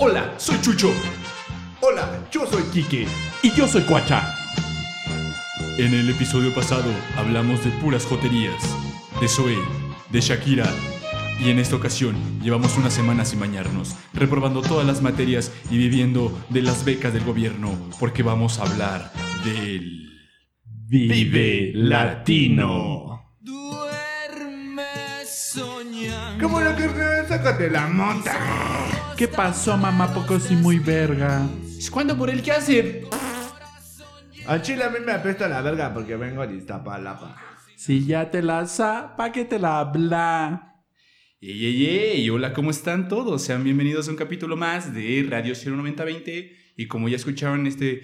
Hola, soy Chucho. Hola, yo soy Kike. Y yo soy Cuacha. En el episodio pasado hablamos de puras joterías, de Zoe, de Shakira. Y en esta ocasión llevamos una semana sin bañarnos, reprobando todas las materias y viviendo de las becas del gobierno, porque vamos a hablar del... Vive Latino. Duerme soñando. ¿Cómo lo que sácate la mota? ¿Qué pasó, mamá? Poco sí muy verga. ¿Cuándo por el que hace? Al chile a mí me apesta la verga porque vengo de Iztapalapa. Si ya te la sa, ¿pa' qué te la habla? ¡Ey, ey, ey! Hola, ¿cómo están todos? Sean bienvenidos a un capítulo más de Radio 09020. Y como ya escucharon este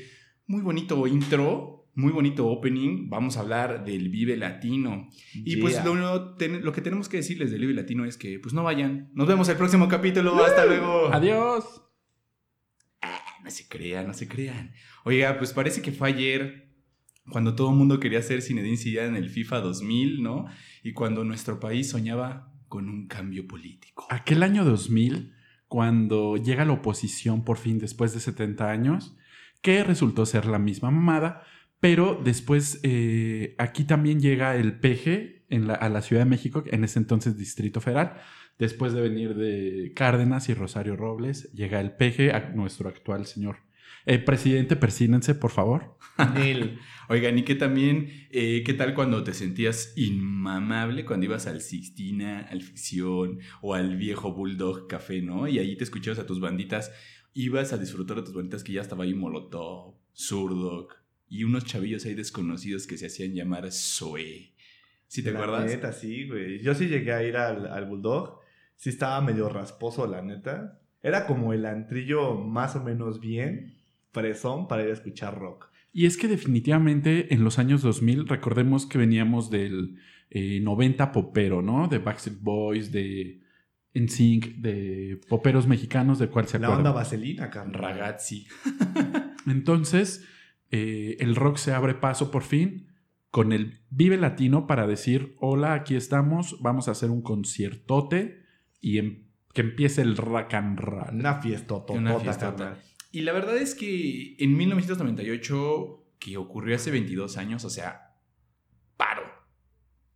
muy bonito intro, muy bonito opening, vamos a hablar del Vive Latino. Y pues lo, lo que tenemos que decirles del Vive Latino es que pues no vayan. Nos vemos el próximo capítulo. Hasta luego. Adiós. No se crean, no se crean. Oiga, pues parece que fue ayer cuando todo el mundo quería ser Zinedine Zidane en el FIFA 2000, ¿no? Y cuando nuestro país soñaba con un cambio político. Aquel año 2000, cuando llega la oposición por fin después de 70 años, que resultó ser la misma mamada, pero después eh, aquí también llega el PG en la- a la Ciudad de México, en ese entonces Distrito Federal. Después de venir de Cárdenas y Rosario Robles, llega el PG, a nuestro actual señor. Eh, presidente, persínense, por favor. Nil. Oigan, y que también, eh, ¿qué tal cuando te sentías inmamable cuando ibas al Sixtina, al Ficción o al viejo Bulldog Café, ¿no? Y ahí te escuchabas a tus banditas, ibas a disfrutar de tus banditas que ya estaba ahí Molotov, Zurdok y unos chavillos ahí desconocidos que se hacían llamar Zoe. ¿Sí te La acuerdas? neta, sí, güey. Yo sí llegué a ir al, al Bulldog. Sí estaba medio rasposo, la neta. Era como el antrillo más o menos bien, fresón, para ir a escuchar rock. Y es que definitivamente en los años 2000, recordemos que veníamos del eh, 90 popero, ¿no? De Backstreet Boys, de NSYNC, de poperos mexicanos, de cuál se La onda vaselina, carnal. Ragazzi. Entonces, eh, el rock se abre paso por fin con el Vive Latino para decir, hola, aquí estamos, vamos a hacer un conciertote y em- que empiece el rock and roll. Una fiesta Una fiestota. Y la verdad es que en 1998, que ocurrió hace 22 años, o sea, paro,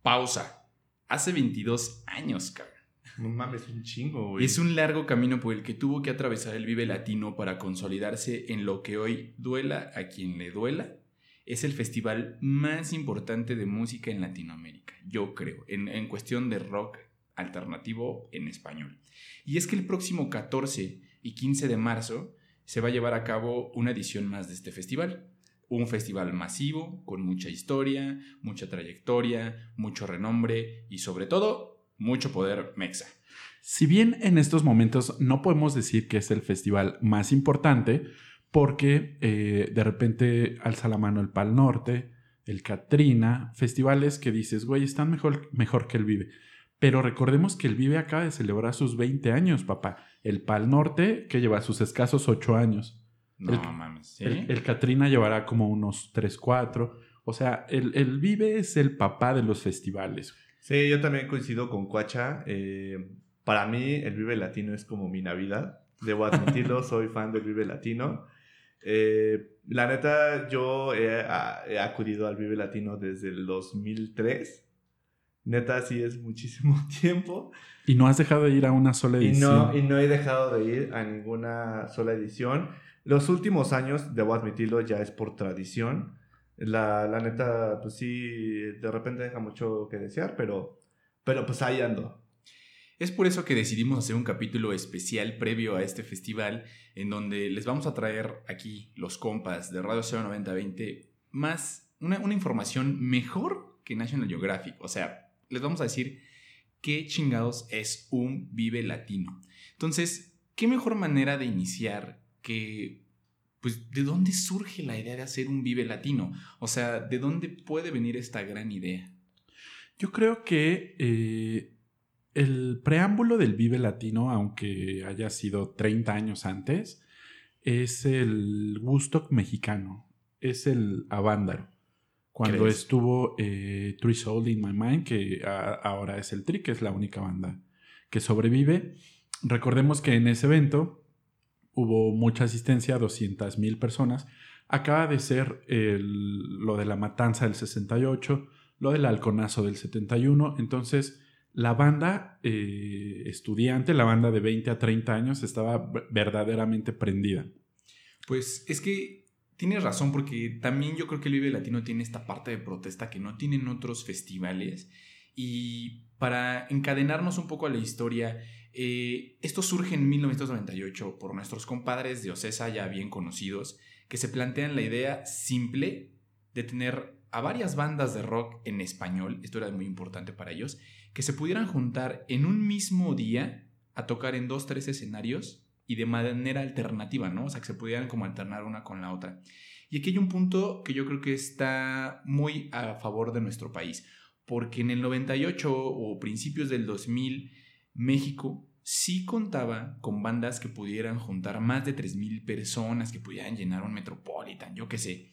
pausa, hace 22 años, cabrón. No mames, un chingo, güey. Es un largo camino por el que tuvo que atravesar el Vive Latino para consolidarse en lo que hoy duela a quien le duela. Es el festival más importante de música en Latinoamérica, yo creo, en, en cuestión de rock alternativo en español. Y es que el próximo 14 y 15 de marzo se va a llevar a cabo una edición más de este festival. Un festival masivo, con mucha historia, mucha trayectoria, mucho renombre y sobre todo, mucho poder mexa. Si bien en estos momentos no podemos decir que es el festival más importante, porque eh, de repente alza la mano el Pal Norte, el Katrina, festivales que dices, güey, están mejor, mejor que el Vive. Pero recordemos que el Vive acaba de celebrar sus 20 años, papá. El Pal Norte, que lleva sus escasos 8 años. No El- mames, ¿sí? El, el Katrina llevará como unos 3, 4. O sea, el, el Vive es el papá de los festivales. Sí, yo también coincido con Cuacha. Eh, para mí, el Vive Latino es como mi Navidad. Debo admitirlo, soy fan del Vive Latino. Eh, la neta, yo he, a- he acudido al Vive Latino desde el 2003. Neta, sí es muchísimo tiempo. Y no has dejado de ir a una sola Y edición. no, y no he dejado de ir a ninguna sola edición. Los últimos años, debo admitirlo, ya es por tradición. La, la neta, pues sí, de repente deja mucho que desear, pero, pero pues ahí ando. Es por eso que decidimos hacer un capítulo especial previo a este festival, en donde les vamos a traer aquí los compas de Radio 09020 más una, una información mejor que National Geographic. O sea, les vamos a decir qué chingados es un Vive Latino. Entonces, ¿qué mejor manera de iniciar que, pues, de dónde surge la idea de hacer un Vive Latino? O sea, ¿de dónde puede venir esta gran idea? Yo creo que eh, el preámbulo del Vive Latino, aunque haya sido 30 años antes, es el gusto mexicano, es el Avándaro. Cuando ¿Crees? estuvo eh, Three Soul in My Mind, que a- ahora es el Tri, que es la única banda que sobrevive. Recordemos que en ese evento hubo mucha asistencia, 200 mil personas. Acaba de ser lo de la matanza del 68, lo del halconazo del 71. Entonces, la banda eh, estudiante, la banda de 20 a 30 años, estaba verdaderamente prendida. Pues es que tienes razón, porque también yo creo que el Vive Latino tiene esta parte de protesta que no tienen otros festivales. Y para encadenarnos un poco a la historia, eh, esto surge en 1998 por nuestros compadres de Ocesa ya bien conocidos, que se plantean la idea simple de tener a varias bandas de rock en español, esto era muy importante para ellos, que se pudieran juntar en un mismo día a tocar en dos, tres escenarios y de manera alternativa, ¿no? O sea, que se pudieran como alternar una con la otra. Y aquí hay un punto que yo creo que está muy a favor de nuestro país, porque en el 98 o principios del 2000, México sí contaba con bandas que pudieran juntar más de 3.000 personas, que pudieran llenar un Metropolitan, yo qué sé.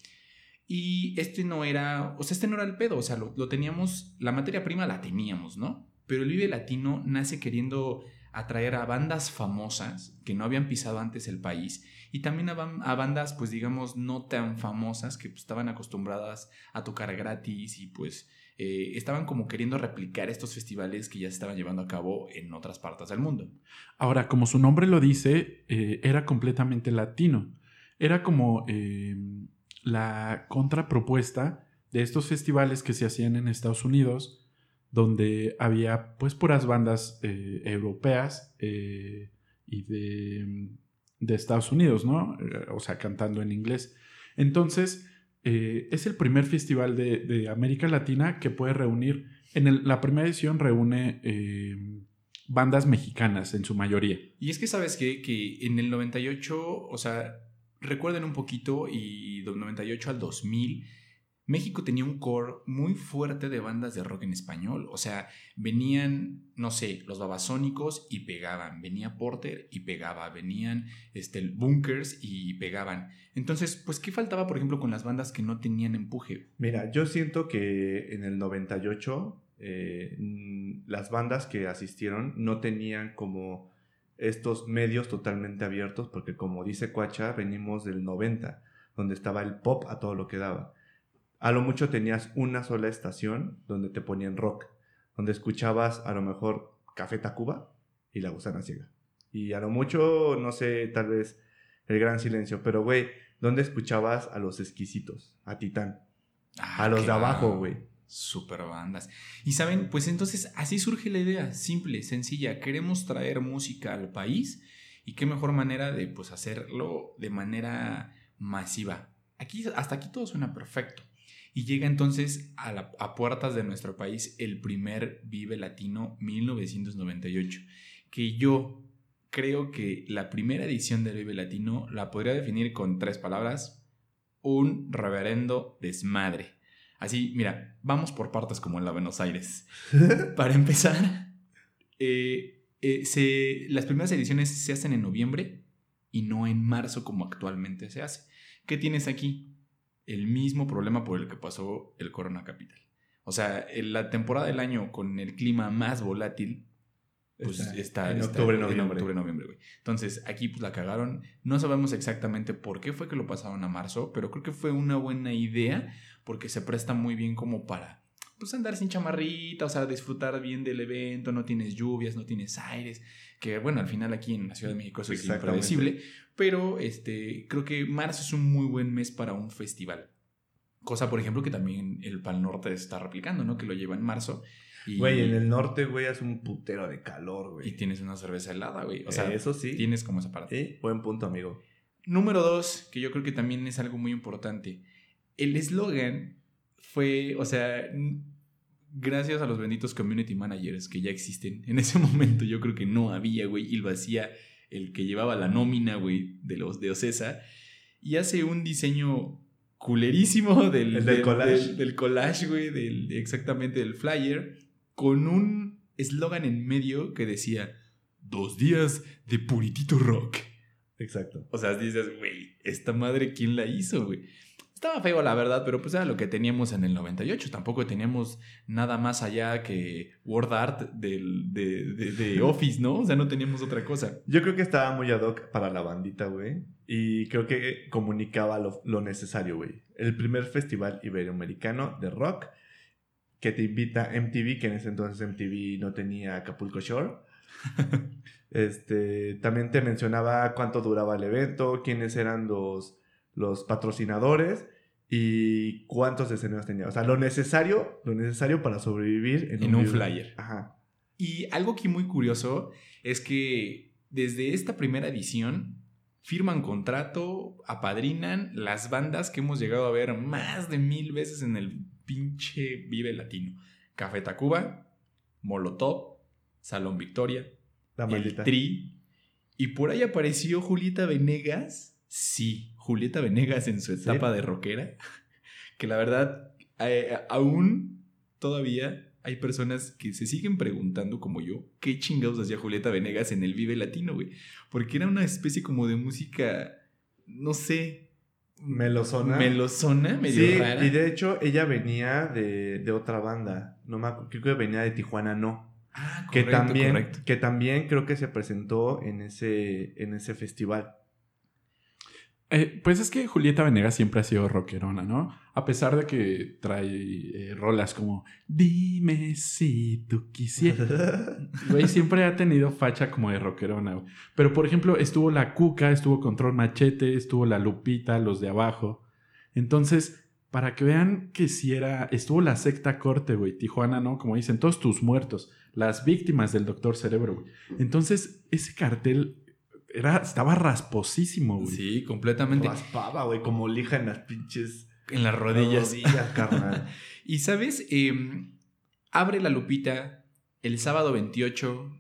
Y este no era, o sea, este no era el pedo, o sea, lo, teníamos, la materia prima la teníamos, ¿no? Pero el Vive Latino nace queriendo atraer a bandas famosas que no habían pisado antes el país y también a bandas, pues digamos, no tan famosas que pues, estaban acostumbradas a tocar gratis y pues eh, estaban como queriendo replicar estos festivales que ya se estaban llevando a cabo en otras partes del mundo. Ahora, como su nombre lo dice, eh, era completamente latino. Era como eh, la contrapropuesta de estos festivales que se hacían en Estados Unidos, donde había pues puras bandas eh, europeas y de, Estados Unidos, ¿no? O sea, cantando en inglés. Entonces, eh, es el primer festival de, América Latina que puede reunir, en la primera edición reúne eh, bandas mexicanas en su mayoría. Y es que sabes qué? que en el 98, o sea, recuerden un poquito y del 98 al 2000, México tenía un core muy fuerte de bandas de rock en español. O sea, venían, no sé, los babasónicos y pegaban. Venía Porter y pegaba. Venían este, Bunkers y pegaban. Entonces, pues, ¿qué faltaba, por ejemplo, con las bandas que no tenían empuje? Mira, yo siento que en el 98 eh, mm, las bandas que asistieron no tenían como estos medios totalmente abiertos, porque como dice Cuacha, venimos del 90, donde estaba el pop a todo lo que daba. A lo mucho tenías una sola estación donde te ponían rock, donde escuchabas a lo mejor Café Tacuba y La Gusana Ciega. Y a lo mucho, no sé, tal vez El Gran Silencio, pero güey, ¿dónde escuchabas a los exquisitos? A Titán. A los de abajo, güey. Super bandas. Y saben, pues entonces así surge la idea, simple, sencilla. Queremos traer música al país y qué mejor manera de pues hacerlo de manera masiva. Aquí, hasta aquí todo suena perfecto. Y llega entonces a, la- a puertas de nuestro país el primer Vive Latino 1998, que yo creo que la primera edición del Vive Latino la podría definir con tres palabras, un reverendo desmadre. Así, mira, vamos por partes como en la Buenos Aires. Para empezar, eh, eh, se- las primeras ediciones se hacen en noviembre y no en marzo como actualmente se hace. ¿Qué tienes aquí? El mismo problema por el que pasó el Corona Capital. O sea, en la temporada del año con el clima más volátil, pues Está está, en está octubre, noviembre. octubre, noviembre, güey. Entonces, aquí pues la cagaron. No sabemos exactamente por qué fue que lo pasaron a marzo, pero creo que fue una buena idea porque se presta muy bien como para pues andar sin chamarrita, o sea, disfrutar bien del evento, no tienes lluvias, no tienes aires, que bueno, al final aquí en la Ciudad de México eso es impredecible, pero este, creo que marzo es un muy buen mes para un festival. Cosa, por ejemplo, que también el Pal Norte está replicando, ¿no? Que lo lleva en marzo. Y, Güey, en el norte, güey, hace un putero de calor, güey. y tienes una cerveza helada, güey. O sea, Eh, eso sí. tienes como esa parte. Sí, buen punto, amigo. Número dos, que yo creo que también es algo muy importante. El eslogan fue, o sea, gracias a los benditos community managers que ya existen. En ese momento yo creo que no había, güey, y lo hacía el que llevaba la nómina, güey, de los de Ocesa. Y hace un diseño culerísimo del, El del collage. del- del collage, güey, del, exactamente del flyer, con un eslogan en medio que decía, dos días de puritito rock. Exacto. O sea, dices, güey, esta madre, ¿quién la hizo, güey? Estaba feo, la verdad, pero pues era lo que teníamos en el 98. Tampoco teníamos nada más allá que Word Art de- de Office, ¿no? O sea, no teníamos otra cosa. Yo creo que estaba muy ad hoc para la bandita, güey. Y creo que comunicaba lo, lo necesario, güey. El primer festival iberoamericano de rock que te invita MTV, que en ese entonces MTV no tenía Acapulco Shore. este, también te mencionaba cuánto duraba el evento, quiénes eran los, los patrocinadores y cuántos escenarios tenía. O sea, lo necesario, lo necesario para sobrevivir en, En un flyer. Ajá. Y algo que muy curioso es que desde esta primera edición firman contrato, apadrinan las bandas que hemos llegado a ver más de mil veces en el pinche Vive Latino. Café Tacuba, Molotov, Salón Victoria, La el maldita. Tri. Y por ahí apareció Julieta Venegas. Sí, Julieta Venegas en su etapa de rockera. Que la verdad, eh, aún todavía hay personas que se siguen preguntando, como yo, qué chingados hacía Julieta Venegas en el Vive Latino, güey. Porque era una especie como de música, no sé. Melosona. Melosona, medio sí, rara. y de hecho ella venía de, de otra banda. No me acu- creo que venía de Tijuana, no. Ah, que correcto, también, correcto. que también creo que se presentó en ese, en ese festival. Eh, pues es que Julieta Venegas siempre ha sido rockerona, ¿no? A pesar de que trae eh, rolas como Dime si tú quisieras. Güey, siempre ha tenido facha como de rockerona, güey. Pero por ejemplo, estuvo la Cuca, estuvo Control Machete, estuvo la Lupita, los de abajo. Entonces, para que vean que si era. Estuvo la secta corte, güey. Tijuana, ¿no? Como dicen, todos tus muertos. Las víctimas del Doctor Cerebro, güey. Entonces, ese cartel era, estaba rasposísimo, güey. Sí, completamente. Raspaba, güey, como lija en las pinches En las rodillas. rodillas, carnal. Y sabes, Em, abre la lupita el sábado 28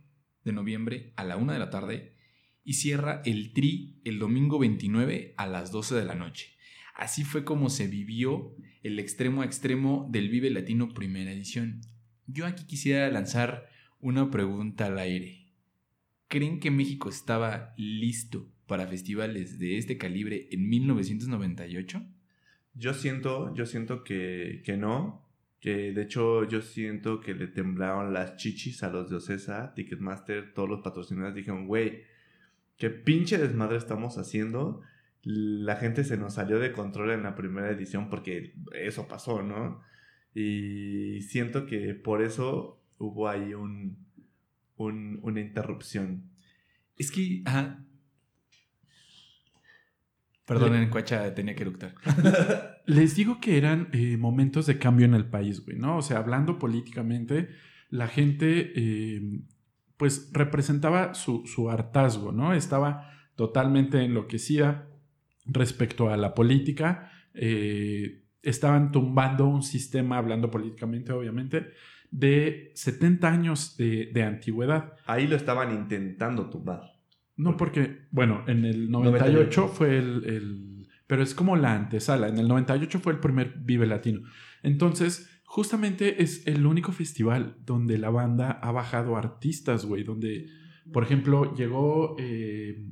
de noviembre a la una de la tarde y cierra el tri el domingo 29 a las 12 de la noche. Así fue como se vivió el extremo a extremo del Vive Latino primera edición. Yo aquí quisiera lanzar una pregunta al aire. ¿Creen que México estaba listo para festivales de este calibre en 1998? Yo siento, yo siento que, que no. Que de hecho yo siento que le temblaron las chichis a los de Ocesa, Ticketmaster, todos los patrocinadores dijeron, güey, qué pinche desmadre estamos haciendo. La gente se nos salió de control en la primera edición porque eso pasó, ¿no? Y siento que por eso hubo ahí un, un- una interrupción. Es que, ajá. Perdonen, Cuacha tenía que eructar. Les digo que eran eh, momentos de cambio en el país, güey, ¿no? O sea, hablando políticamente, la gente, eh, pues, representaba su, su hartazgo, ¿no? Estaba totalmente enloquecida respecto a la política. eh, estaban tumbando un sistema, hablando políticamente, obviamente, de 70 años de, de antigüedad. Ahí lo estaban intentando tumbar. No, porque, bueno, en el 98 98. fue el, el- Pero es como la antesala. En el 98 fue el primer Vive Latino. Entonces, justamente es el único festival donde la banda ha bajado artistas, güey. Donde, por ejemplo, llegó. eh,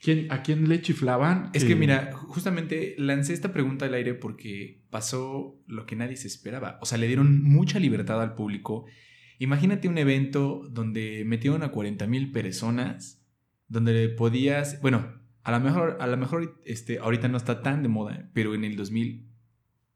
¿quién, ¿A quién le chiflaban? Es que Eh, mira, justamente lancé esta pregunta al aire porque pasó lo que nadie se esperaba. O sea, le dieron mucha libertad al público. Imagínate un evento donde metieron a 40 mil personas, donde podías, bueno, a lo mejor, a lo mejor este, ahorita no está tan de moda, pero en el 2000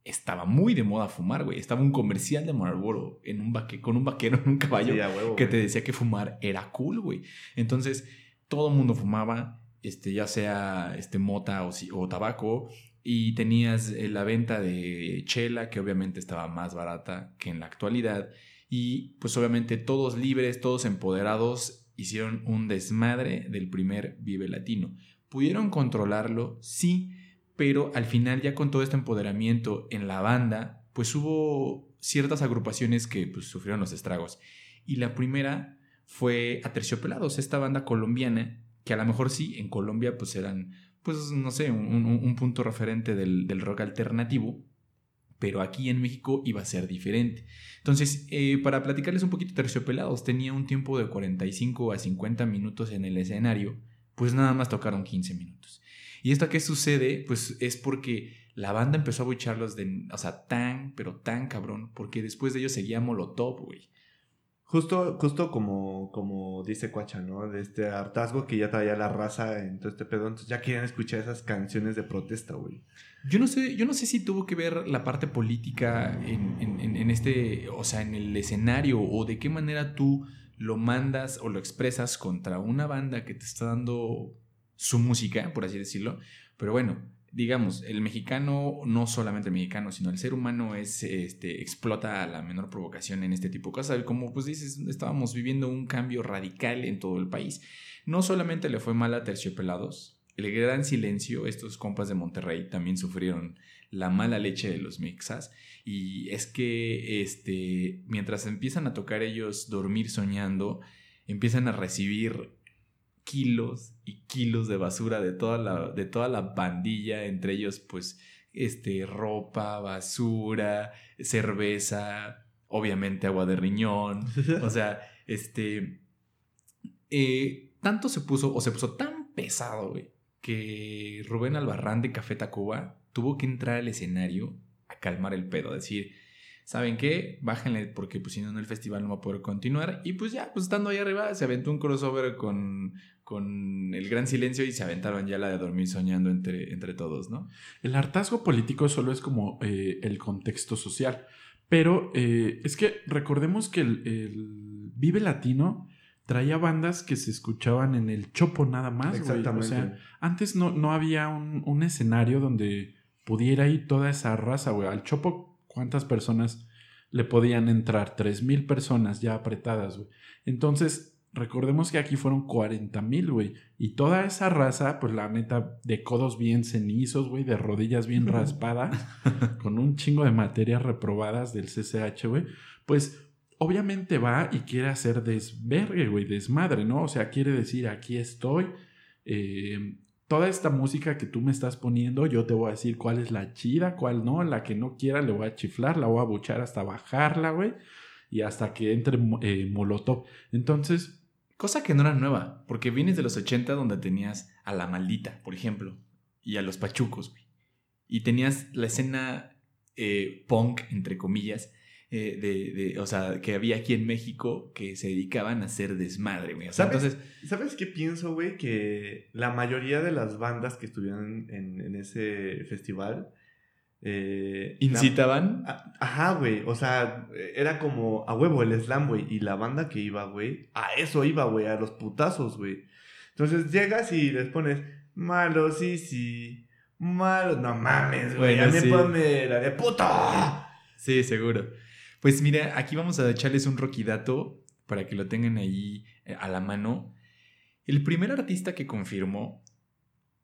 estaba muy de moda fumar, güey. Estaba un comercial de Marlboro en un vaque, con un vaquero en un caballo Sí, a huevo, que güey. te decía que fumar era cool, güey. Entonces, todo el mundo fumaba, este, ya sea este, mota o, tabaco, y tenías eh, la venta de chela, que obviamente estaba más barata que en la actualidad, y pues obviamente todos libres, todos empoderados, hicieron un desmadre del primer Vive Latino. ¿Pudieron controlarlo? Sí, pero al final ya con todo este empoderamiento en la banda, pues hubo ciertas agrupaciones que pues, sufrieron los estragos. Y la primera fue Aterciopelados, esta banda colombiana, que a lo mejor sí, en Colombia pues eran, pues no sé, un, un- un punto referente del, del rock alternativo, pero aquí en México iba a ser diferente. Entonces, eh, para platicarles un poquito, Terciopelados tenía un tiempo de 45 a 50 minutos en el escenario, pues nada más tocaron 15 minutos. ¿Y esto a qué sucede? Pues es porque la banda empezó a bucharlos de, o sea, tan, pero tan cabrón, porque después de ellos seguía Molotov, güey. Justo, justo como, como dice Cuacha, ¿no? De este hartazgo que ya traía la raza en todo este pedo. Entonces ya querían escuchar esas canciones de protesta, güey. Yo no sé, yo no sé si tuvo que ver la parte política en, en- en- este, o sea, en el escenario, o de qué manera tú lo mandas o lo expresas contra una banda que te está dando su música, por así decirlo. Pero bueno, digamos, el mexicano, no solamente el mexicano, sino el ser humano es, este, explota a la menor provocación en este tipo de cosas. Como pues dices, estábamos viviendo un cambio radical en todo el país. No solamente le fue mal a Terciopelados, el gran silencio, estos compas de Monterrey también sufrieron la mala leche de los mixas. Y es que este, mientras empiezan a tocar ellos dormir soñando, empiezan a recibir kilos y kilos de basura de toda la, de toda la bandilla, entre ellos pues este, ropa, basura, cerveza, obviamente agua de riñón, o sea, este. eh, tanto se puso, o se puso tan pesado, güey, que Rubén Albarrán de Café Tacuba tuvo que entrar al escenario a calmar el pedo, a decir. ¿Saben qué? Bájenle porque pues si no en el festival no va a poder continuar. Y pues ya, pues estando ahí arriba, se aventó un crossover con, con El Gran Silencio y se aventaron ya la de dormir soñando entre, entre todos, ¿no? El hartazgo político solo es como eh, el contexto social. Pero eh, es que recordemos que el, el Vive Latino traía bandas que se escuchaban en el Chopo nada más, güey. Exactamente. O sea, antes no, no había un, un escenario donde pudiera ir toda esa raza, güey. Al Chopo, ¿cuántas personas le podían entrar? Tres mil personas ya apretadas, güey. Entonces, recordemos que aquí fueron 40 mil, güey. Y toda esa raza, pues la neta, de codos bien cenizos, güey, de rodillas bien raspadas, con un chingo de materias reprobadas del CCH, güey, pues obviamente va y quiere hacer desvergue, güey, desmadre, ¿no? O sea, quiere decir, aquí estoy, eh, toda esta música que tú me estás poniendo, yo te voy a decir cuál es la chida, cuál no, la que no quiera le voy a chiflar, la voy a buchar hasta bajarla, güey, y hasta que entre eh, Molotov. Entonces, Cosa que no era nueva, porque vienes de los 80 donde tenías a La Maldita, por ejemplo, y a los Pachucos, güey. Y tenías la escena eh, punk, entre comillas, eh, de, de- o sea, que había aquí en México que se dedicaban a hacer desmadre, güey. O sea, ¿Sabes? entonces, ¿Sabes qué pienso, güey? Que la mayoría de las bandas que estuvieron en, en ese festival... eh, la- incitaban. a- Ajá, güey. O sea, era como a huevo el slam, güey. Y la banda que iba, güey, a eso iba, güey, a los putazos, güey. Entonces llegas y les pones malo, sí, sí. Malo, no mames, güey. Bueno, a mí sí. ponme la de puta. Sí, seguro. Pues mira, aquí vamos a echarles un roquidato para que lo tengan ahí eh, a la mano. El primer artista que confirmó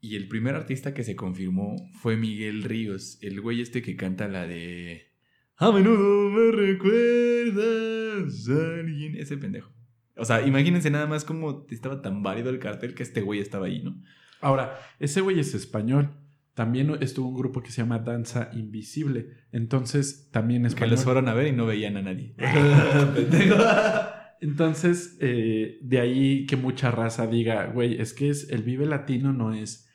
y el primer artista que se confirmó fue Miguel Ríos, el güey este que canta la de A menudo me recuerdas a alguien, ese pendejo. O sea, imagínense nada más cómo estaba tan válido el cartel que este güey estaba ahí, ¿no? Ahora, ese güey es español. También estuvo un grupo que se llama Danza Invisible. Entonces, también Que español. los fueron a ver y no veían a nadie. Entonces, eh, de ahí que mucha raza diga, güey, es que es, el Vive Latino no es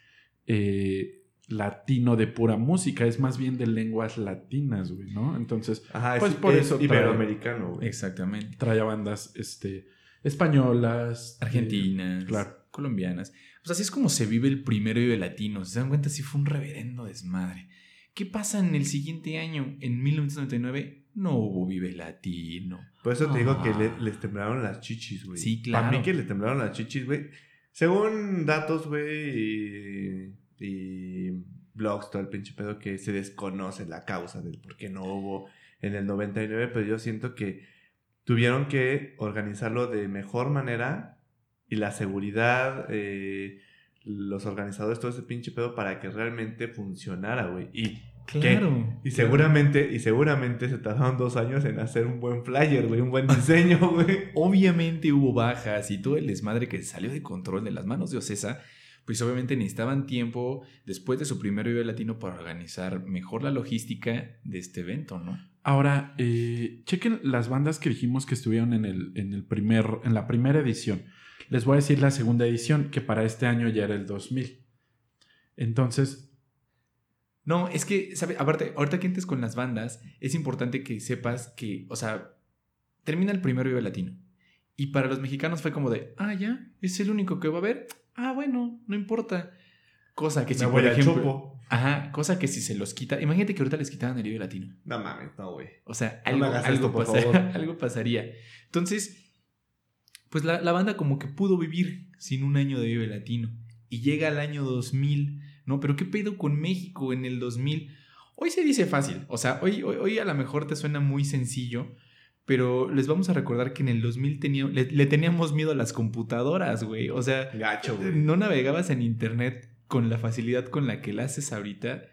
eh, latino de pura música, es más bien de lenguas latinas, güey, ¿no? Entonces, Ajá, Pues es, por es eso trae- iberoamericano, güey. Exactamente. trae bandas este, españolas, eh, argentinas, claro. colombianas. Pues así es como se vive el primero Vive Latino. ¿Se dan cuenta? Sí fue un reverendo desmadre. ¿Qué pasa en el siguiente año? En 1999 no hubo Vive Latino. Por eso te digo que Ah. le- les temblaron las chichis, güey. Sí, Para claro. mí que les temblaron las chichis, güey. Según datos, güey, y, y blogs, todo el pinche pedo, que se desconoce la causa del por qué no hubo en el 99, pero yo siento que tuvieron que organizarlo de mejor manera y la seguridad, eh, los organizadores, todo ese pinche pedo para que realmente funcionara, güey. Y Claro. y seguramente, y seguramente se tardaron dos años en hacer un buen flyer, güey, un buen diseño, güey. Obviamente hubo bajas y todo el desmadre que salió de control de las manos de Ocesa. Pues obviamente necesitaban tiempo después de su primer Vive Latino para organizar mejor la logística de este evento, ¿no? Ahora, eh, chequen las bandas que dijimos que estuvieron en, el, en, el primer, en la primera edición. Les voy a decir la segunda edición, que para este año ya era el 2000. Entonces, No, es que, ¿sabe? Aparte, ahorita que entres con las bandas, es importante que sepas que, o sea, termina el primer Vive Latino. Y para los mexicanos fue como de, ah, ya, es el único que va a haber. Ah, bueno, no importa. Cosa que si, Me por voy a ejemplo. Chopo. Ajá, cosa que si se los quita. Imagínate que ahorita les quitaran el Vive Latino. No mames, no, güey. O sea, No algo, pasa- favor. algo pasaría. Entonces, pues la, la banda como que pudo vivir sin un año de Vive Latino. Y llega el año 2000, ¿no? Pero ¿qué pedo con México en el 2000? Hoy se dice fácil, o sea, hoy, hoy, hoy a lo mejor te suena muy sencillo, pero les vamos a recordar que en el 2000 tenía- le, le teníamos miedo a las computadoras, güey. O sea, Gacho, güey. no navegabas en internet con la facilidad con la que la haces ahorita.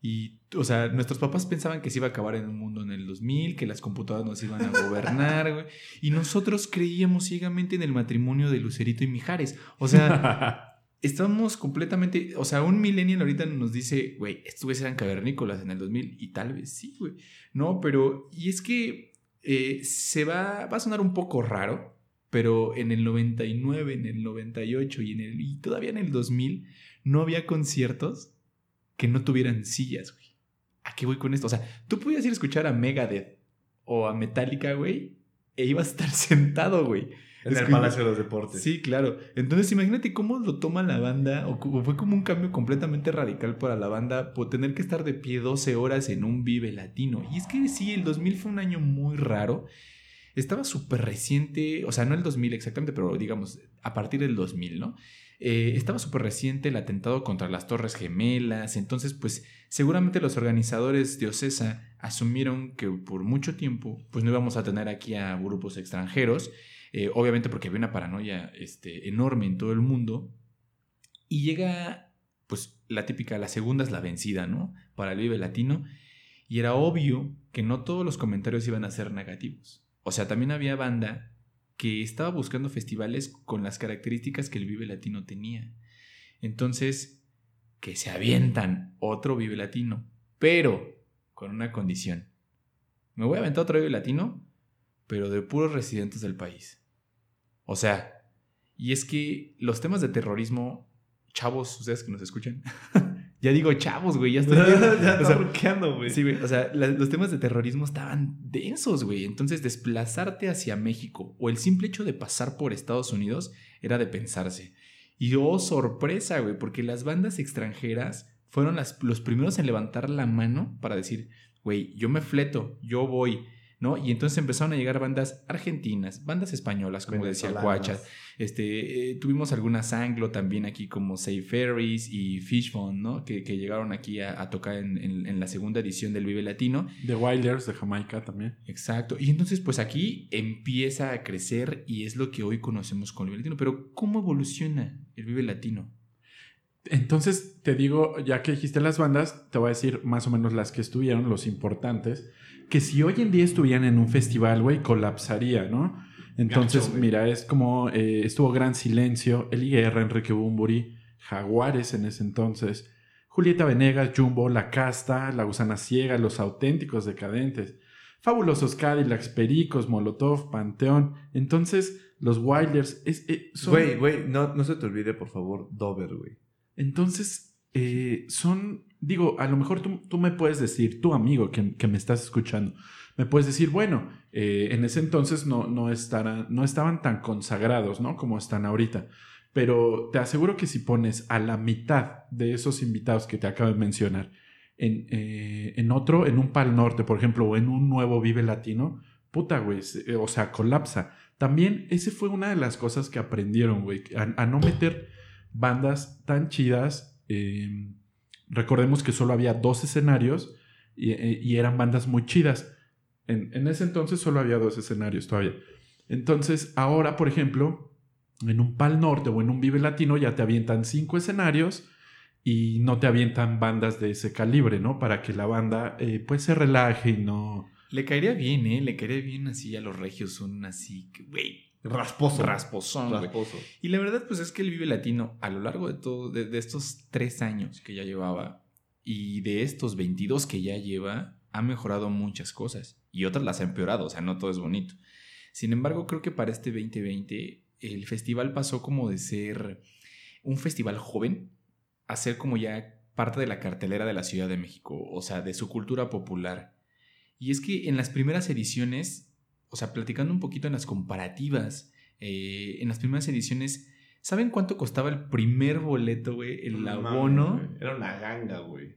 Y, o sea, nuestros papás pensaban que se iba a acabar en un mundo en el 2000, que las computadoras nos iban a gobernar, güey. Y nosotros creíamos ciegamente en el matrimonio de Lucerito y Mijares. O sea, estamos completamente. O sea, un millennial ahorita nos dice, güey, estos eran cavernícolas en el 2000. Y tal vez sí, güey. No, pero. Y es que eh, se va. Va a sonar un poco raro, pero en el 99, en el 98 y, en el, y todavía en el 2000 no había conciertos que no tuvieran sillas, güey. ¿A qué voy con esto? O sea, tú podías ir a escuchar a Megadeth o a Metallica, güey, e ibas a estar sentado, güey. En Es el que- Palacio de los Deportes. Sí, claro. Entonces imagínate cómo lo toma la banda, o como- fue como un cambio completamente radical para la banda, por tener que estar de pie 12 horas en un Vive Latino. Y es que sí, el 2000 fue un año muy raro. Estaba súper reciente, o sea, no el 2000 exactamente, pero digamos, a partir del 2000, ¿no? Eh, estaba súper reciente el atentado contra las Torres Gemelas, entonces pues seguramente los organizadores de Ocesa asumieron que por mucho tiempo pues no íbamos a tener aquí a grupos extranjeros, eh, obviamente porque había una paranoia este, enorme en todo el mundo, y llega pues la típica, la segunda es la vencida, ¿no? Para el Vive Latino, y era obvio que no todos los comentarios iban a ser negativos. O sea, también había banda que estaba buscando festivales con las características que el Vive Latino tenía. Entonces, que se avientan otro Vive Latino, pero con una condición. Me voy a aventar otro Vive Latino, pero de puros residentes del país. O sea, y es que los temas de terrorismo, chavos, ustedes que nos escuchan, ya digo chavos, güey, ya estoy ya está O sea, roqueando, güey. Sí, güey. O sea, la- los temas de terrorismo estaban densos, güey. Entonces, desplazarte hacia México o el simple hecho de pasar por Estados Unidos era de pensarse. Y oh, sorpresa, güey, porque las bandas extranjeras fueron las- los primeros en levantar la mano para decir, güey, yo me fleto, yo voy, ¿no? Y entonces empezaron a llegar bandas argentinas, bandas españolas, como decía Venezolanas. Cuacha. Este, eh, tuvimos algunas anglo también aquí como Say Ferries y Fishbone, ¿no? Que, que llegaron aquí a, a tocar en, en- en la segunda edición del Vive Latino. The Wilders de Jamaica también. Exacto. Y entonces pues aquí empieza a crecer y es lo que hoy conocemos con el Vive Latino. Pero ¿cómo evoluciona el Vive Latino? Entonces, te digo, ya que dijiste las bandas, te voy a decir más o menos las que estuvieron, los importantes, que si hoy en día estuvieran en un festival, güey, colapsaría, ¿no? Entonces, mira, es como eh, estuvo Gran Silencio, Eli Guerra, Enrique Bumburi, Jaguares en ese entonces, Julieta Venegas, Jumbo, La Casta, La Gusana Ciega, Los Auténticos Decadentes, Fabulosos Cadillacs, Pericos, Molotov, Panteón. Entonces, los Wilders es, eh, son- Güey, güey, no, no se te olvide, por favor, Dover, güey. Entonces, eh, son, digo, a lo mejor tú, tú me puedes decir, tu amigo que, que me estás escuchando, me puedes decir, bueno, eh, en ese entonces no, no, no estaban tan consagrados, ¿no? Como están ahorita. Pero te aseguro que si pones a la mitad de esos invitados que te acabo de mencionar en, eh, en otro, en un Pal Norte, por ejemplo, o en un nuevo Vive Latino, puta, güey, o sea, colapsa. También ese fue una de las cosas que aprendieron, güey, a no meter bandas tan chidas. eh, recordemos que solo había dos escenarios y, eh, y eran bandas muy chidas. En, en ese entonces solo había dos escenarios todavía. Entonces, ahora, por ejemplo, en un Pal Norte o en un Vive Latino ya te avientan cinco escenarios y no te avientan bandas de ese calibre, ¿no? Para que la banda eh, pues se relaje y no... Le caería bien, ¿eh? Le caería bien así a los regios, son así, güey, Rasposo. rasposón. Rasposo. Y la verdad, pues es que el Vive Latino, a lo largo de todo, de, de estos tres años que ya llevaba y de estos 22 que ya lleva, ha mejorado muchas cosas y otras las ha empeorado, o sea, no todo es bonito. Sin embargo, creo que para este 2020 el festival pasó como de ser un festival joven a ser como ya parte de la cartelera de la Ciudad de México, o sea, de su cultura popular. Y es que en las primeras ediciones, o sea, platicando un poquito en las comparativas, eh, en las primeras ediciones, ¿saben cuánto costaba el primer boleto, güey? El No abono. Era una ganga, güey.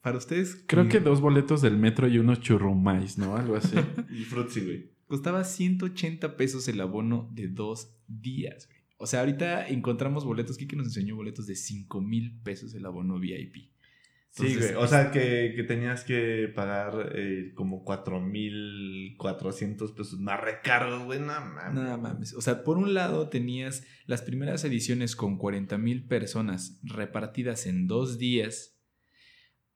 Para ustedes, Creo que dos boletos del metro y unos churrumais, ¿no? Algo así. Y Frutzi, güey. costaba 180 pesos el abono de dos días, güey. O sea, ahorita encontramos boletos, Kike nos enseñó boletos de 5 mil pesos el abono VIP. Sí, güey. O sea, que, que tenías que pagar eh, como 4.400 pesos más recargos, güey. No mames. Nada mames. O sea, por un lado tenías las primeras ediciones con 40 mil personas repartidas en dos días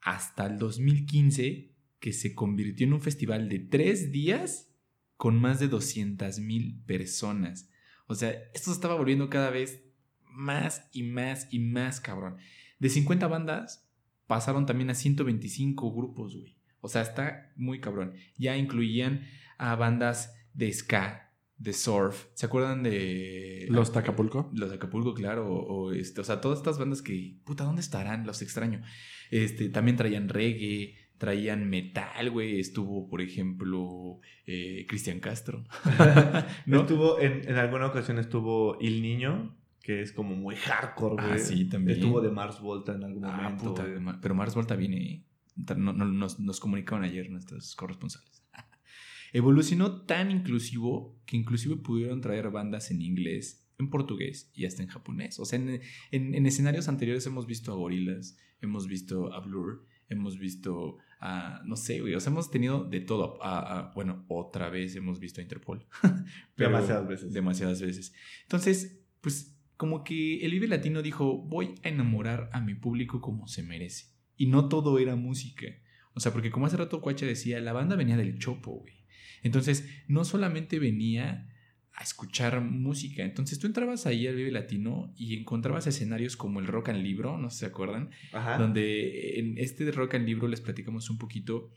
hasta el 2015, que se convirtió en un festival de tres días con más de 200 mil personas. O sea, esto se estaba volviendo cada vez más y más y más cabrón. De 50 bandas pasaron también a 125 grupos, güey. O sea, está muy cabrón. Ya incluían a bandas de ska, de surf. ¿Se acuerdan de Los Tacapulco. Los de Acapulco, claro. O, o este, o sea, todas estas bandas que, puta, ¿dónde estarán? Los extraño. Este, también traían reggae, traían metal, güey. Estuvo, por ejemplo, eh, Cristian Castro. ¿No? Estuvo, en, en alguna ocasión estuvo Il Niño, que es como muy hardcore, güey. Ah, sí, también. Estuvo de Mars Volta en algún Ah, momento. puta, pero Mars Volta viene. No- no- nos, nos comunicaron ayer nuestros corresponsales. Evolucionó tan inclusivo que inclusive pudieron traer bandas en inglés, en portugués y hasta en japonés. O sea, en, en- en escenarios anteriores hemos visto a Gorillaz, hemos visto a Blur, hemos visto a, no sé, güey, o sea, hemos tenido de todo. A- a- bueno, otra vez hemos visto a Interpol. Pero- Demasiadas veces. Demasiadas veces. Entonces, pues como que el Vive Latino dijo, voy a enamorar a mi público como se merece. Y no todo era música. O sea, porque como hace rato Cuacha decía, la banda venía del Chopo, güey. Entonces, no solamente venía a escuchar música. Entonces, tú entrabas ahí al Vive Latino y encontrabas escenarios como el Rock and Libro, no sé si se acuerdan, Ajá. donde en este Rock and Libro les platicamos un poquito.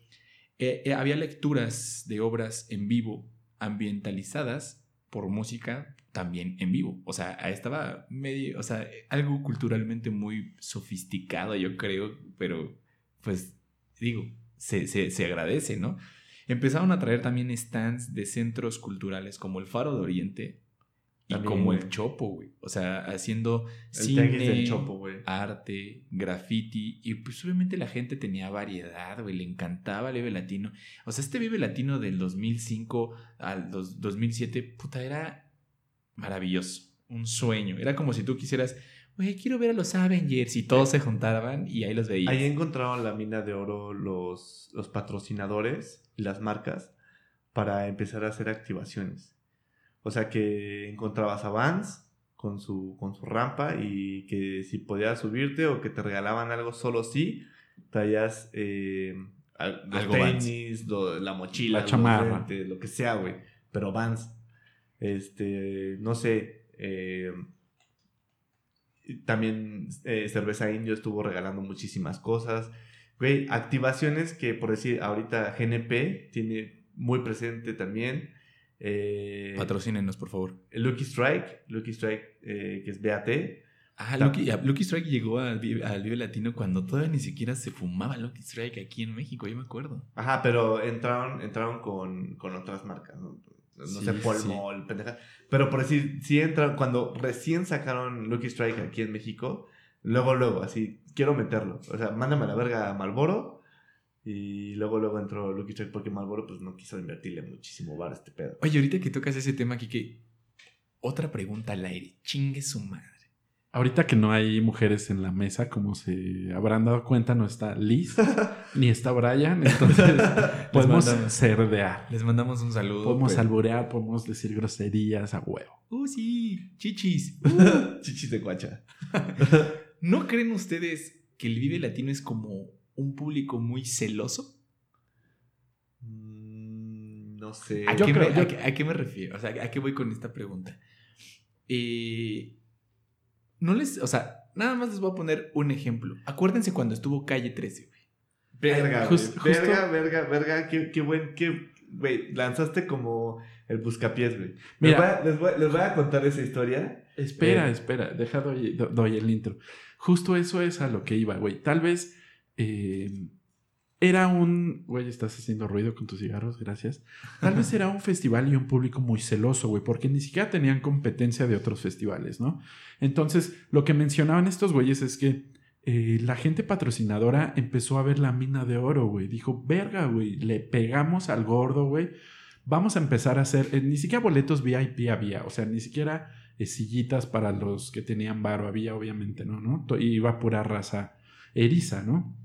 eh, eh, había lecturas de obras en vivo ambientalizadas por música también en vivo. O sea, estaba medio, o sea, algo culturalmente muy sofisticado, yo creo, pero pues digo, se, se, se agradece, ¿no? Empezaron a traer también stands de centros culturales como el Faro de Oriente y como el. Chopo, güey. O sea, haciendo El cine, tianguis del Chopo, güey. arte, graffiti y pues obviamente la gente tenía variedad, güey, le encantaba el Vive Latino. O sea, este Vive Latino del 2005 al dos- 2007, puta, era maravilloso, un sueño. Era como si tú quisieras, güey, quiero ver a los Avengers y todos se juntaban y ahí los veías. Ahí encontraron la mina de oro los, los patrocinadores y las marcas para empezar a hacer activaciones. O sea que encontrabas a Vans con su, con su rampa y que si podías subirte o que te regalaban algo solo si traías eh, Algo tenis, lo- la mochila, La chamarra. lentes, lo que sea, güey. Pero Vans. Este, no sé. eh, también eh, Cerveza Indio estuvo regalando muchísimas cosas. Güey, activaciones que por decir ahorita GNP tiene muy presente también. Eh, Patrocínenos, por favor. Lucky Strike, Lucky Strike eh, que es BAT. Ah, Lucky, Lucky Strike llegó al Vive, Latino cuando todavía ni siquiera se fumaba Lucky Strike aquí en México, yo me acuerdo. Ajá, pero entraron, entraron con, con otras marcas, ¿no? No Sí, sé, sí. Mall, pendeja. Pero por decir, sí entraron, cuando recién sacaron Lucky Strike aquí en México, luego, luego, así, quiero meterlo. O sea, mándame a la verga a Malboro. Y luego, luego entró Lucky Strike porque Malboro pues no quiso invertirle muchísimo bar a este pedo. Oye, ahorita que tocas ese tema aquí, que otra pregunta al aire, chingue su madre. Ahorita que no hay mujeres en la mesa, como se habrán dado cuenta, no está Liz ni está Brian, entonces podemos mandamos. cerdear. Les mandamos un saludo. Podemos pero- alburear, podemos decir groserías a huevo. Uh, sí, chichis. Uh. Chichis de guacha. ¿No creen ustedes que el Vive Latino es como un público muy celoso? Mm, no sé. ¿A, Yo qué, creo- me, yo- a qué- a qué me refiero? O sea, ¿a qué voy con esta pregunta? Eh, no les, o sea, nada más les voy a poner un ejemplo. Acuérdense cuando estuvo Calle 13, güey. Verga, güey. verga, justo- verga, verga, qué, qué buen, qué, güey, lanzaste como el buscapiés, güey. Les Mira. voy, a, les, voy, les voy a contar esa historia. Espera, Eh. espera, deja doy, do- doy el intro. Justo eso es a lo que iba, güey. Tal vez eh, era un... Güey, estás haciendo ruido con tus cigarros, gracias. Tal vez era un festival y un público muy celoso, güey, porque ni siquiera tenían competencia de otros festivales, ¿no? Entonces, lo que mencionaban estos güeyes es que eh, la gente patrocinadora empezó a ver la mina de oro, güey. Dijo, verga, güey, le pegamos al gordo, güey. Vamos a empezar a hacer, eh, ni siquiera boletos VIP había, o sea, ni siquiera sillitas para los que tenían varo había, obviamente, ¿no? ¿no? Iba pura raza eriza, ¿no?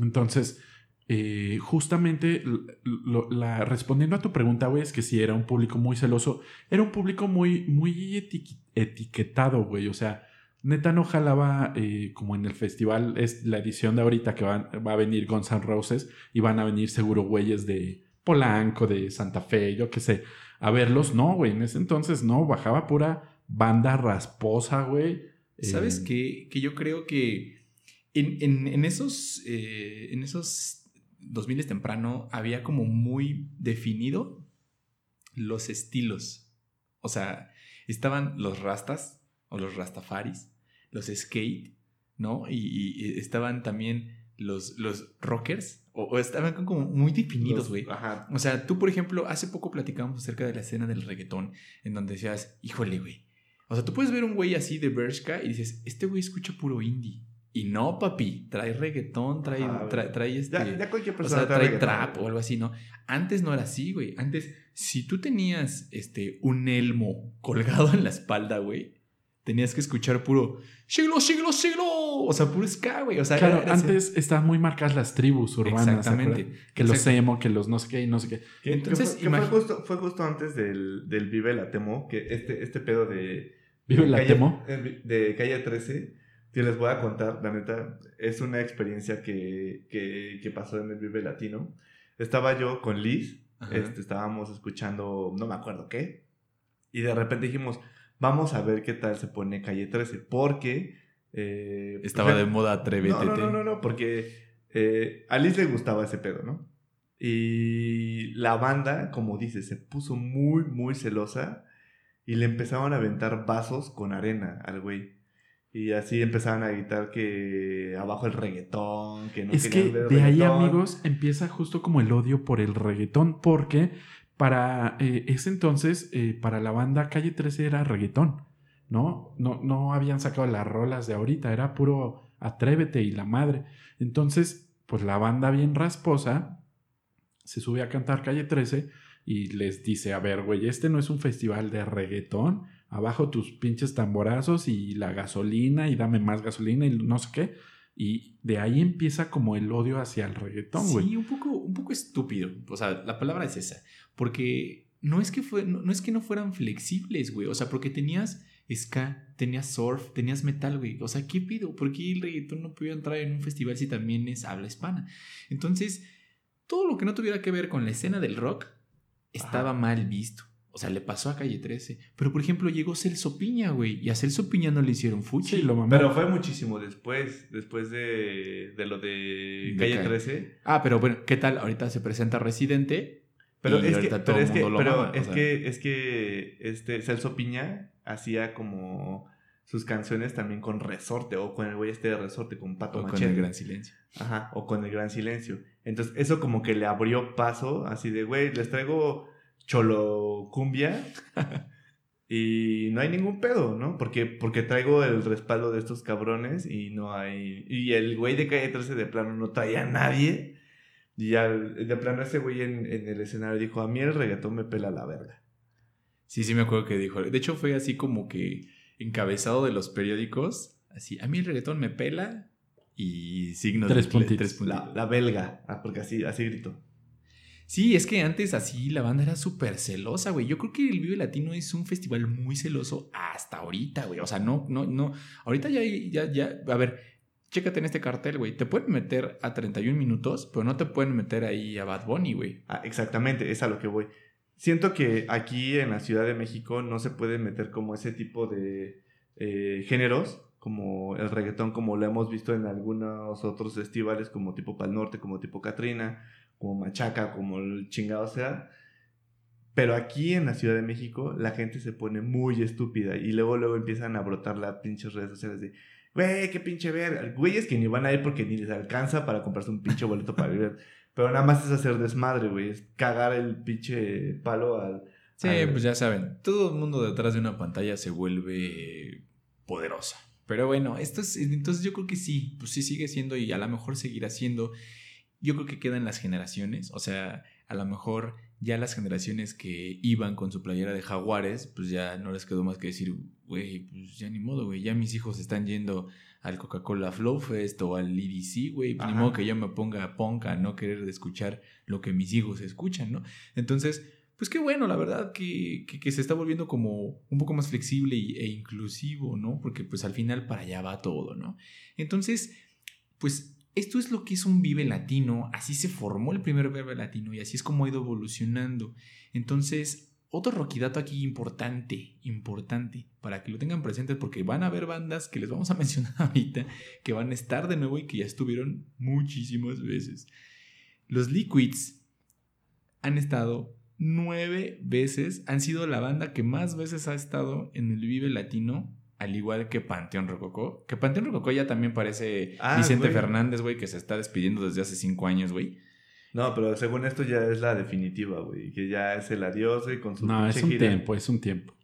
Entonces, eh, justamente, l- lo- la, respondiendo a tu pregunta, güey, es que sí, era un público muy celoso, era un público muy, muy etiquetado, güey, o sea, neta no jalaba eh, como en el festival, es la edición de ahorita que van- va a venir Guns N' Roses y van a venir seguro güeyes de Polanco, de Santa Fe, yo qué sé, a verlos, no, güey, en ese entonces no, bajaba pura banda rasposa, güey. ¿Sabes Eh, qué? Que yo creo que en, en- en esos, eh, en esos 2000 temprano había como muy definido los estilos. O sea, estaban los rastas o los rastafaris, los skate, ¿no? Y, estaban también los, los rockers, o, o estaban como muy definidos, güey. O sea, tú, por ejemplo, hace poco platicamos acerca de la escena del reggaetón, en donde decías, híjole, güey. O sea, tú puedes ver un güey así de Bershka y dices, este güey escucha puro indie. Y no, papi, trae reggaetón, trae, Ajá, trae, trae este... Ya, ya cualquier o persona sea, trae trap o algo así, ¿no? Antes no era así, güey. Antes, si tú tenías este, un elmo colgado en la espalda, güey, tenías que escuchar puro siglo, siglo, siglo. O sea, puro ska, güey. O sea, Claro, era- era ese- antes estaban muy marcadas las tribus urbanas. ¿se Exactamente. Que los emo, que los no sé qué y no sé qué. Que Entonces, fue, que fue imagi- justo, fue justo antes del, del Vive la Temo, que este, este pedo de... Vive de la calle, temo. De calle 13, que les voy a contar, la neta, es una experiencia que, que, que pasó en el Vive Latino. Estaba yo con Liz, este, estábamos escuchando, no me acuerdo qué, y de repente dijimos, vamos a ver qué tal se pone calle 13, porque... eh, Estaba pues, de moda atrévete. no, no, no, no, no, porque eh, a Liz le gustaba ese pedo, ¿no? Y la banda, como dice, se puso muy, muy celosa y le empezaron a aventar vasos con arena al güey. Y así empezaron a gritar que abajo el reggaetón, que no es que ver de ahí, amigos, empieza justo como el odio por el reggaetón, porque para eh, ese entonces, eh, para la banda Calle 13 era reggaetón, ¿no? ¿no? No habían sacado las rolas de ahorita, era puro atrévete y la madre. Entonces, pues la banda bien rasposa se sube a cantar Calle 13 y les dice, a ver, güey, este no es un festival de reggaetón, abajo tus pinches tamborazos y la gasolina y dame más gasolina y no sé qué. Y de ahí empieza como el odio hacia el reggaetón, güey. Sí, un poco, un poco estúpido. O sea, la palabra es esa. Porque no es que, fue, no, no es que no fueran flexibles, güey. O sea, porque tenías ska, tenías surf, tenías metal, güey. O sea, ¿qué pido? ¿Por qué el reggaetón no podía entrar en un festival si también es habla hispana? Entonces, todo lo que no tuviera que ver con la escena del rock estaba Ajá. mal visto. O sea, le pasó a Calle 13. Pero, por ejemplo, llegó Celso Piña, güey. Y a Celso Piña no le hicieron fuchi. Sí, lo mamó. Pero fue muchísimo después, después de, de lo de De Calle Calle. 13. Ah, pero bueno, ¿qué tal? Ahorita se presenta Residente. Pero Y es que, todo pero el es que, lo pero o es sea. que, es que este Celso Piña hacía como sus canciones también con resorte o con el güey este de resorte, con Pato O con el gran silencio. Ajá, o con el gran silencio. Entonces, eso como que le abrió paso, así de, güey, les traigo cholo cumbia y no hay ningún pedo, ¿no? Porque, porque traigo el respaldo de estos cabrones y no hay... Y el güey de calle 13 de plano no traía a nadie. Y ya de plano ese güey en, en el escenario dijo, a mí el reggaetón me pela la verga. Sí, sí me acuerdo que dijo. De hecho, fue así como que encabezado de los periódicos. Así, a mí el reggaetón me pela y signos Tres de puntitos. tres puntitos. La, la belga, ah, porque así, así gritó. Sí, es que antes así la banda era súper celosa, güey. Yo creo que el Vive Latino es un festival muy celoso hasta ahorita, güey. O sea, no, no, no. Ahorita ya, ya, ya, a ver, chécate en este cartel, güey. Te pueden meter a 31 minutos, pero no te pueden meter ahí a Bad Bunny, güey. Ah, exactamente, es a lo que voy. Siento que aquí en la Ciudad de México no se puede meter como ese tipo de eh, géneros, como el reggaetón, como lo hemos visto en algunos otros festivales, como tipo Pal Norte, como tipo Katrina, como Machaca, como el chingado sea. Pero aquí en la Ciudad de México la gente se pone muy estúpida y luego luego empiezan a brotar las pinches redes sociales de, güey, qué pinche verga. Güeyes que ni van a ir porque ni les alcanza para comprarse un pinche boleto para vivir. Pero nada más es hacer desmadre, güey. Es cagar el pinche palo al... Sí, al- pues ya saben, todo el mundo detrás de una pantalla se vuelve poderosa. Pero bueno, esto es, entonces yo creo que sí, pues sí sigue siendo y a lo mejor seguirá siendo. Yo creo que quedan las generaciones, o sea, a lo mejor ya las generaciones que iban con su playera de jaguares, pues ya no les quedó más que decir, güey, pues ya ni modo, güey, ya mis hijos están yendo al Coca-Cola Flow Fest o al EDC, güey, pues ni modo que yo me ponga punk a no querer escuchar lo que mis hijos escuchan, ¿no? Entonces, pues qué bueno, la verdad, que, que- que se está volviendo como un poco más flexible e inclusivo, ¿no? Porque pues al final para allá va todo, ¿no? Entonces, pues esto es lo que es un Vive Latino, así se formó el primer Vive Latino y así es como ha ido evolucionando. Entonces, otro roquidato aquí importante, importante, para que lo tengan presentes porque van a haber bandas que les vamos a mencionar ahorita, que van a estar de nuevo y que ya estuvieron muchísimas veces. Los Liquids han estado nueve veces, han sido la banda que más veces ha estado en el Vive Latino, al igual que Panteón Rococó. Que Panteón Rococó ya también parece Ah, Vicente güey. Fernández, güey, que se está despidiendo desde hace cinco años, güey. No, pero según esto ya es la definitiva, güey. Que ya es el adiós, güey, con su No, es un gira. tiempo, es un tiempo.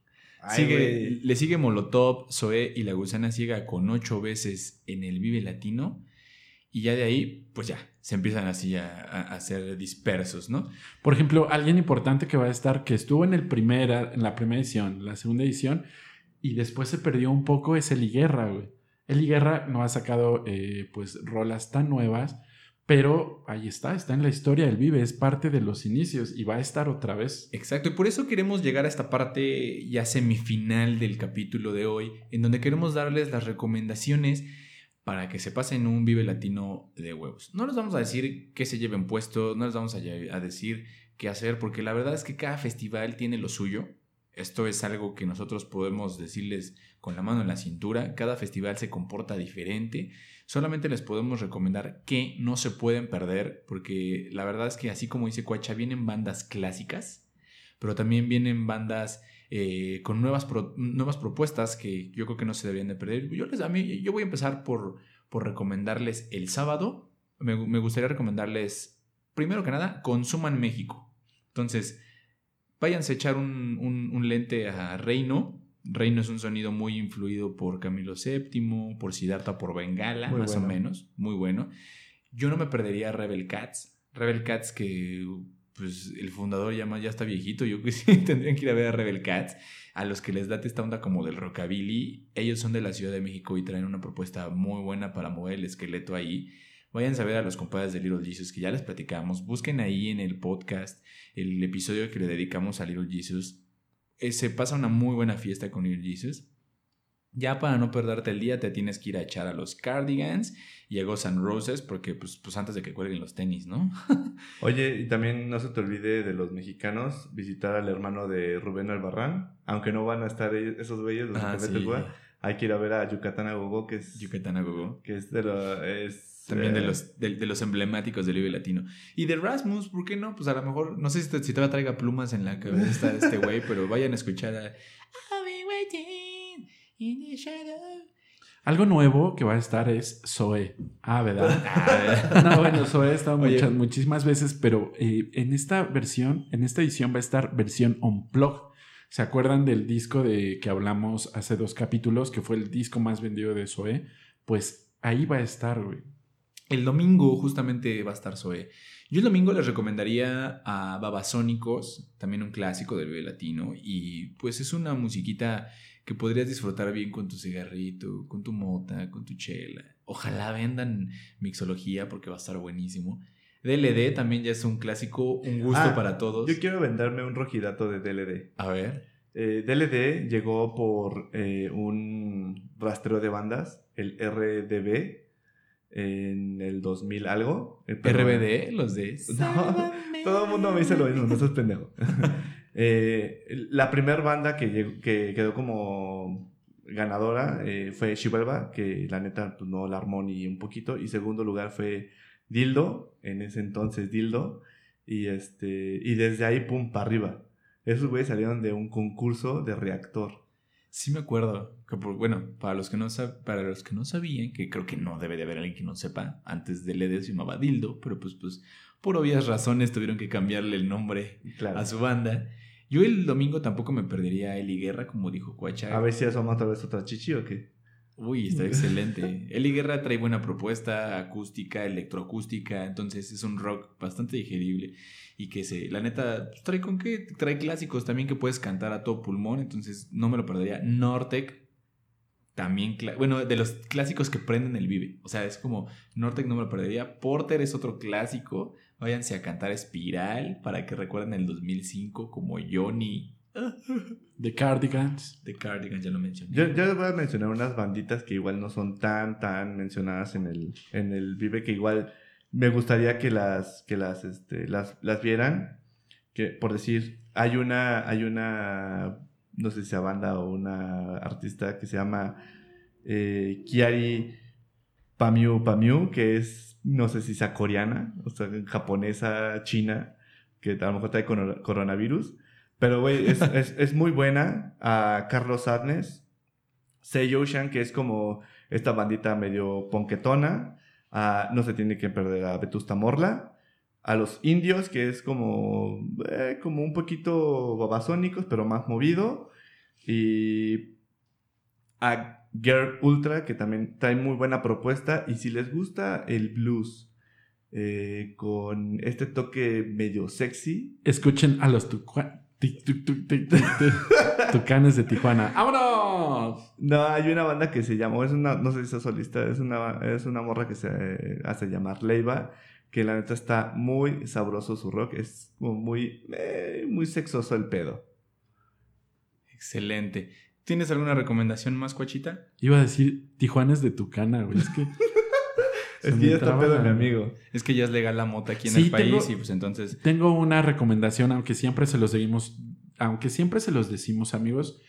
Ay, Sigue, güey. le sigue Molotov, Zoé y La Gusana Ciega con ocho veces en el Vive Latino. Y ya de ahí, pues ya, se empiezan así a, a- a ser dispersos, ¿no? Por ejemplo, alguien importante que va a estar, que estuvo en, el primera, en la primera edición, la segunda edición, y después se perdió un poco, es Eli Guerra, güey. Eli Guerra no ha sacado, eh, pues, rolas tan nuevas, pero ahí está, está en la historia del Vive, es parte de los inicios y va a estar otra vez. Exacto, y por eso queremos llegar a esta parte ya semifinal del capítulo de hoy, en donde queremos darles las recomendaciones para que se pasen un Vive Latino de huevos. No les vamos a decir qué se lleven puesto, no les vamos a, a decir qué hacer, porque la verdad es que cada festival tiene lo suyo. Esto es algo que nosotros podemos decirles con la mano en la cintura. Cada festival se comporta diferente. Solamente les podemos recomendar que no se pueden perder, porque la verdad es que así como dice Cuacha, vienen bandas clásicas, pero también vienen bandas eh, con nuevas, nuevas propuestas que yo creo que no se deberían de perder. Yo, les, a mí, yo voy a empezar por, por recomendarles el sábado. Me, me gustaría recomendarles, primero que nada, Consuman México. Entonces, váyanse a echar un, un- un lente a Reino. Reino es un sonido muy influido por Camilo VII, por Siddhartha, por Bengala, Muy más o menos. Muy bueno. Yo no me perdería Rebel Cats. Rebel Cats que pues el fundador ya, ya está viejito, yo que sí tendrían que ir a ver a Rebel Cats, a los que les date esta onda como del rockabilly, ellos son de la Ciudad de México y traen una propuesta muy buena para mover el esqueleto ahí. Vayan a ver a los compadres de Little Jesus que ya les platicamos, busquen ahí en el podcast el episodio que le dedicamos a Little Jesus. Eh, se pasa una muy buena fiesta con Little Jesus. Ya para no perderte el día te tienes que ir a echar a los Cardigans y a Ghost and Roses porque pues, pues antes de que cuelguen los tenis, ¿no? Oye, y también no se te olvide de los mexicanos visitar al hermano de Rubén Albarrán. Aunque no van a estar esos güeyes, los Ah, sí. Hay que ir a ver a Yucatán a Gogo, que es, Yucatán a Gogo. que es de lo- es, También de los, de, de los emblemáticos del Vive Latino. Y de Rasmus, ¿por qué no? Pues a lo mejor, no sé si, te- si todavía traiga plumas en la cabeza este güey, pero vayan a escuchar a... I've been waiting in the shadow. Algo nuevo que va a estar es Zoe. Ah, ¿verdad? Ah, No, bueno, Zoe ha estado muchas, muchísimas veces, pero eh, en esta versión, en esta edición va a estar versión Unplugged. ¿Se acuerdan del disco de que hablamos hace dos capítulos, que fue el disco más vendido de Zoe? Pues ahí va a estar, güey. El domingo justamente va a estar Zoe. Yo el domingo les recomendaría a Babasónicos, también un clásico del Vive Latino, y pues es una musiquita que podrías disfrutar bien con tu cigarrito, con tu mota, con tu chela. Ojalá vendan mixología porque va a estar buenísimo. DLD también ya es un clásico, un gusto Ah, para todos. Yo quiero venderme un rojidato de DLD. A ver. Eh, DLD llegó por eh, un rastreo de bandas, el RDB, en el 2000 algo. Eh. RBD, los de... No, todo el mundo me dice lo mismo, no seas pendejo. Eh, la primera banda que, llegó- que quedó como ganadora eh, fue Chivalva, que la neta pues, no la armó ni un poquito. Y segundo lugar fue Dildo, en ese entonces Dildo. Y, este, y desde ahí, pum, para arriba. Esos güeyes salieron de un concurso de reactor. Sí me acuerdo. Que por- bueno, para los, que no sab- para los que no sabían, que creo que no debe de haber alguien que no sepa, antes de LED se llamaba Dildo, pero pues, pues por obvias razones tuvieron que cambiarle el nombre Claro. a su banda. Yo el domingo tampoco me perdería a Eli Guerra, como dijo Cuacha. A ver si asoma otra vez otra chichi o qué. Uy, está excelente. Eli Guerra trae buena propuesta, acústica, electroacústica, entonces es un rock bastante digerible y que se, la neta, pues, trae con qué, trae clásicos también que puedes cantar a todo pulmón, entonces no me lo perdería. Nortec, también, bueno, de los clásicos que prenden el Vive, o sea, es como Nortec no me lo perdería. Porter es otro clásico, váyanse a cantar Espiral para que recuerden el 2005 como Johnny The Cardigans. de Cardigan, ya lo mencioné. Yo, yo les voy a mencionar unas banditas que igual no son tan, tan mencionadas en el, en el Vive, que igual me gustaría que las, que las, este, las, las vieran. Que, por decir, hay una, hay una, no sé si sea banda o una artista que se llama eh, Kiari Pamiu Pamiu, que es, no sé si sea coreana, o sea, japonesa, china, que a lo mejor trae coro- coronavirus. Pero, güey, es, es, es muy buena. A Carlos Sadness, Sei Ocean, que es como esta bandita medio ponquetona. A No se tiene que perder a Vetusta Morla. A los indios, que es como, eh, como un poquito babasónicos, pero más movido. Y a Girl Ultra, que también trae muy buena propuesta. Y si les gusta el blues, eh, con este toque medio sexy, Escuchen a los tucua- tic, tic, tic, tic, tucanes de Tijuana. ¡Vámonos! No, hay una banda que se llama, es una, no sé si es solista, es una, es una morra que se hace llamar Leiva, que la neta está muy sabroso su rock, es como muy, eh, muy sexoso el pedo. Excelente. ¿Tienes alguna recomendación más, Cuachita? Iba a decir Tijuanes de Tucana, güey. Es que. Es que ya está pedo mi amigo. Es que ya es legal la mota aquí en Sí, el país tengo- y pues entonces... Tengo una recomendación, aunque siempre se los seguimos, aunque siempre se los decimos, amigos,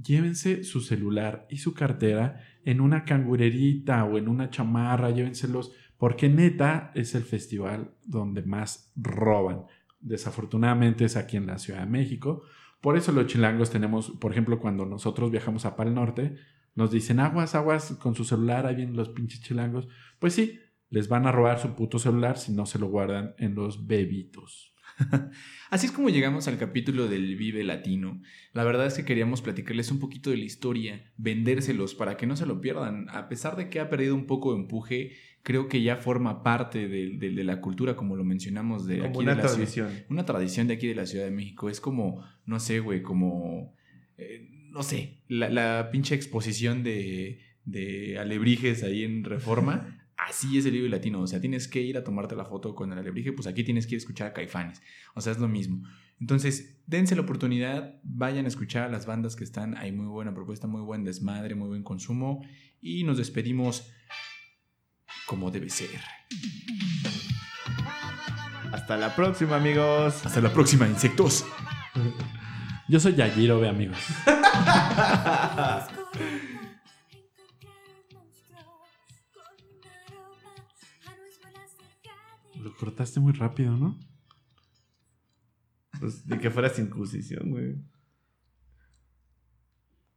llévense su celular y su cartera en una cangurerita o en una chamarra, llévenselos, porque neta es el festival donde más roban. Desafortunadamente es aquí en la Ciudad de México. Por eso los chilangos tenemos, por ejemplo, cuando nosotros viajamos a Pal Norte, nos dicen aguas, aguas con su celular, ahí vienen los pinches chilangos. Pues sí, les van a robar su puto celular si no se lo guardan en los bebitos. Así es como llegamos al capítulo del Vive Latino. La verdad es que queríamos platicarles un poquito de la historia, vendérselos para que no se lo pierdan. A pesar de que ha perdido un poco de empuje, creo que ya forma parte de, de- de la cultura, como lo mencionamos, de Como aquí una de la ciudad. tradición. Una tradición de aquí de la Ciudad de México. Es como, no sé, güey, como, eh, no sé, la, la pinche exposición de, de alebrijes ahí en Reforma. Así es el Vive Latino. O sea, tienes que ir a tomarte la foto con el alebrije, pues aquí tienes que ir a escuchar a Caifanes. O sea, es lo mismo. Entonces, dense la oportunidad, vayan a escuchar a las bandas que están. Hay muy buena propuesta, muy buen desmadre, muy buen consumo. Y nos despedimos como debe ser. Hasta la próxima, amigos. Hasta la próxima, insectos. Yo soy Yagiro, ve amigos. Lo cortaste muy rápido, ¿no? Pues ni que fuera circuncisión, güey.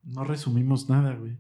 No resumimos nada, güey.